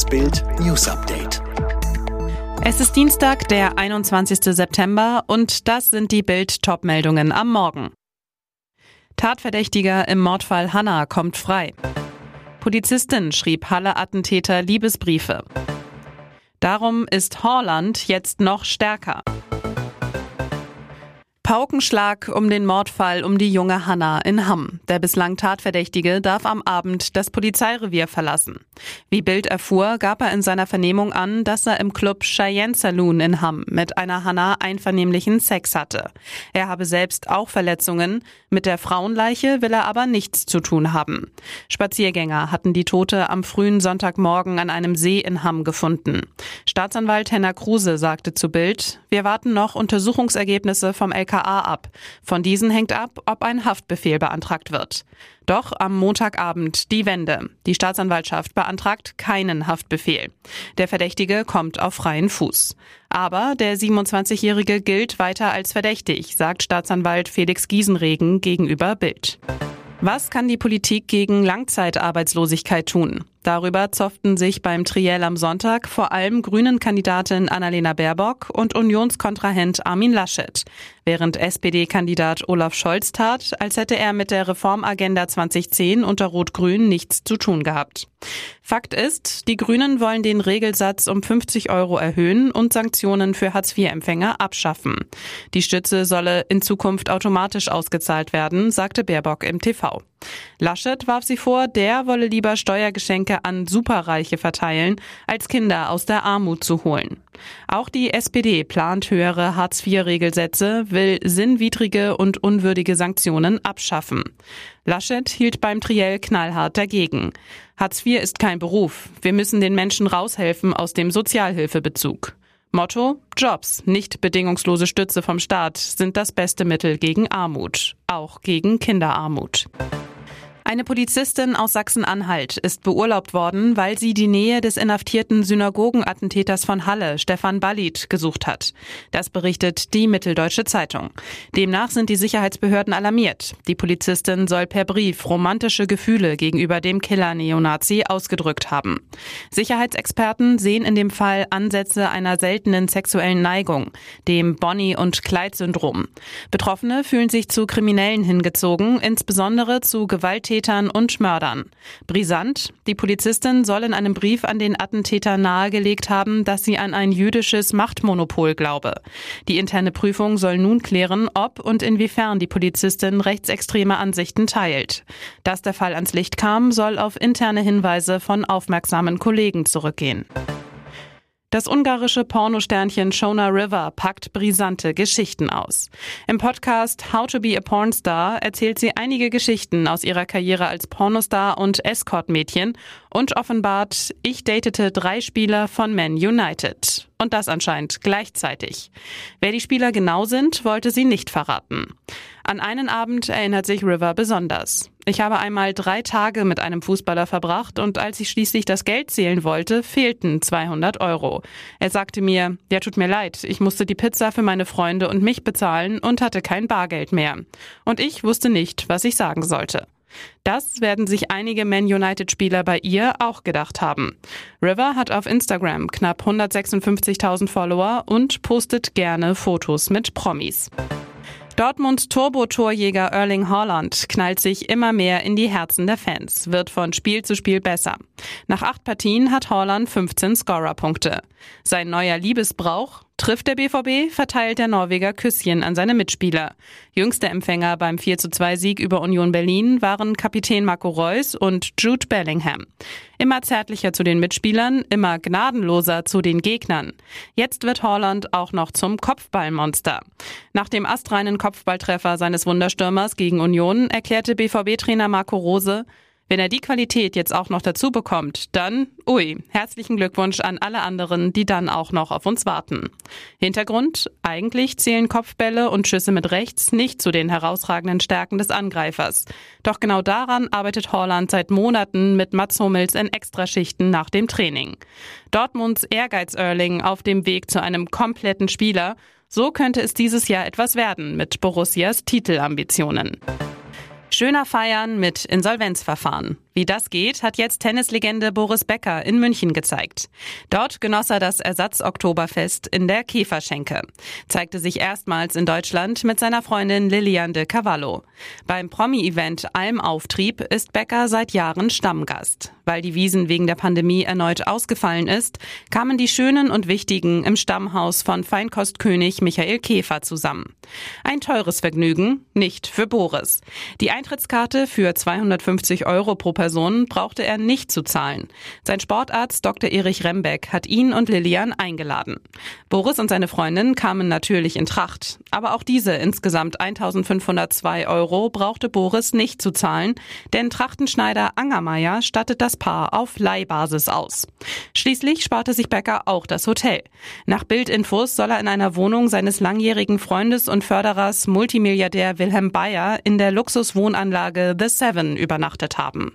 Das Bild News Update. Es ist Dienstag, der 21. September und das sind die Bild Topmeldungen am Morgen. Tatverdächtiger im Mordfall Hanna kommt frei. Polizistin schrieb Halle-Attentäter Liebesbriefe. Darum ist Horland jetzt noch stärker. Paukenschlag um den Mordfall um die junge Hanna in Hamm. Der bislang Tatverdächtige darf am Abend das Polizeirevier verlassen. Wie Bild erfuhr, gab er in seiner Vernehmung an, dass er im Club Cheyenne Saloon in Hamm mit einer Hanna einvernehmlichen Sex hatte. Er habe selbst auch Verletzungen. Mit der Frauenleiche will er aber nichts zu tun haben. Spaziergänger hatten die Tote am frühen Sonntagmorgen an einem See in Hamm gefunden. Staatsanwalt Henner Kruse sagte zu Bild, wir warten noch Untersuchungsergebnisse vom LKA BKA ab. Von diesen hängt ab, ob ein Haftbefehl beantragt wird. Doch am Montagabend die Wende. Die Staatsanwaltschaft beantragt keinen Haftbefehl. Der Verdächtige kommt auf freien Fuß. Aber der 27-Jährige gilt weiter als verdächtig, sagt Staatsanwalt Felix Giesenregen gegenüber Bild. Was kann die Politik gegen Langzeitarbeitslosigkeit tun? Darüber zofften sich beim Triell am Sonntag vor allem Grünen-Kandidatin Annalena Baerbock und Unionskontrahent Armin Laschet, während SPD-Kandidat Olaf Scholz tat, als hätte er mit der Reformagenda 2010 unter Rot-Grün nichts zu tun gehabt. Fakt ist, die Grünen wollen den Regelsatz um 50 Euro erhöhen und Sanktionen für Hartz-IV-Empfänger abschaffen. Die Stütze solle in Zukunft automatisch ausgezahlt werden, sagte Baerbock im TV. Laschet warf sie vor, der wolle lieber Steuergeschenke an Superreiche verteilen, als Kinder aus der Armut zu holen. Auch die SPD plant höhere Hartz-IV-Regelsätze, will sinnwidrige und unwürdige Sanktionen abschaffen. Laschet hielt beim Triell knallhart dagegen. Hartz IV ist kein Beruf. Wir müssen den Menschen raushelfen aus dem Sozialhilfebezug. Motto Jobs, nicht bedingungslose Stütze vom Staat, sind das beste Mittel gegen Armut, auch gegen Kinderarmut. Eine Polizistin aus Sachsen-Anhalt ist beurlaubt worden, weil sie die Nähe des inhaftierten Synagogenattentäters von Halle, Stefan Ballit, gesucht hat. Das berichtet die Mitteldeutsche Zeitung. Demnach sind die Sicherheitsbehörden alarmiert. Die Polizistin soll per Brief romantische Gefühle gegenüber dem Killer-Neonazi ausgedrückt haben. Sicherheitsexperten sehen in dem Fall Ansätze einer seltenen sexuellen Neigung, dem Bonnie- und Clyde-Syndrom. Betroffene fühlen sich zu Kriminellen hingezogen, insbesondere zu Gewalttätigkeiten Tätern und Mördern. Brisant, die Polizistin soll in einem Brief an den Attentäter nahegelegt haben, dass sie an ein jüdisches Machtmonopol glaube. Die interne Prüfung soll nun klären, ob und inwiefern die Polizistin rechtsextreme Ansichten teilt. Dass der Fall ans Licht kam, soll auf interne Hinweise von aufmerksamen Kollegen zurückgehen. Das ungarische Pornosternchen Shona River packt brisante Geschichten aus. Im Podcast How to be a Pornstar erzählt sie einige Geschichten aus ihrer Karriere als Pornostar und Escort-Mädchen und offenbart, ich datete drei Spieler von Man United. Und das anscheinend gleichzeitig. Wer die Spieler genau sind, wollte sie nicht verraten. An einen Abend erinnert sich River besonders. Ich habe einmal drei Tage mit einem Fußballer verbracht und als ich schließlich das Geld zählen wollte, fehlten 200 Euro. Er sagte mir, ja tut mir leid, ich musste die Pizza für meine Freunde und mich bezahlen und hatte kein Bargeld mehr. Und ich wusste nicht, was ich sagen sollte. Das werden sich einige Man United-Spieler bei ihr auch gedacht haben. River hat auf Instagram knapp 156.000 Follower und postet gerne Fotos mit Promis. Dortmunds Turbo-Torjäger Erling Haaland knallt sich immer mehr in die Herzen der Fans, wird von Spiel zu Spiel besser. Nach acht Partien hat Haaland 15 Scorerpunkte. Sein neuer Liebesbrauch? Trifft der BVB, verteilt der Norweger Küsschen an seine Mitspieler. Jüngste Empfänger beim 42 Sieg über Union Berlin waren Kapitän Marco Reus und Jude Bellingham. Immer zärtlicher zu den Mitspielern, immer gnadenloser zu den Gegnern. Jetzt wird Holland auch noch zum Kopfballmonster. Nach dem astreinen Kopfballtreffer seines Wunderstürmers gegen Union erklärte BVB-Trainer Marco Rose, wenn er die Qualität jetzt auch noch dazu bekommt, dann, ui, herzlichen Glückwunsch an alle anderen, die dann auch noch auf uns warten. Hintergrund, eigentlich zählen Kopfbälle und Schüsse mit rechts nicht zu den herausragenden Stärken des Angreifers. Doch genau daran arbeitet Holland seit Monaten mit Mats Hummels in Extraschichten nach dem Training. Dortmunds Ehrgeiz-Erling auf dem Weg zu einem kompletten Spieler, so könnte es dieses Jahr etwas werden mit Borussias Titelambitionen. Schöner feiern mit Insolvenzverfahren. Wie das geht, hat jetzt Tennislegende Boris Becker in München gezeigt. Dort genoss er das Ersatz-Oktoberfest in der Käferschenke, zeigte sich erstmals in Deutschland mit seiner Freundin Lilian de Cavallo. Beim Promi-Event Almauftrieb ist Becker seit Jahren Stammgast. Weil die Wiesen wegen der Pandemie erneut ausgefallen ist, kamen die Schönen und Wichtigen im Stammhaus von Feinkostkönig Michael Käfer zusammen. Ein teures Vergnügen, nicht für Boris. Die Eintrittskarte für 250 Euro pro Person brauchte er nicht zu zahlen. Sein Sportarzt Dr. Erich Rembeck hat ihn und Lilian eingeladen. Boris und seine Freundin kamen natürlich in Tracht, aber auch diese insgesamt 1502 Euro brauchte Boris nicht zu zahlen, denn Trachtenschneider Angermeier stattet das Paar auf Leihbasis aus. Schließlich sparte sich Becker auch das Hotel. Nach Bildinfos soll er in einer Wohnung seines langjährigen Freundes und Förderers Multimilliardär Wilhelm Bayer in der Luxuswohnanlage The Seven übernachtet haben.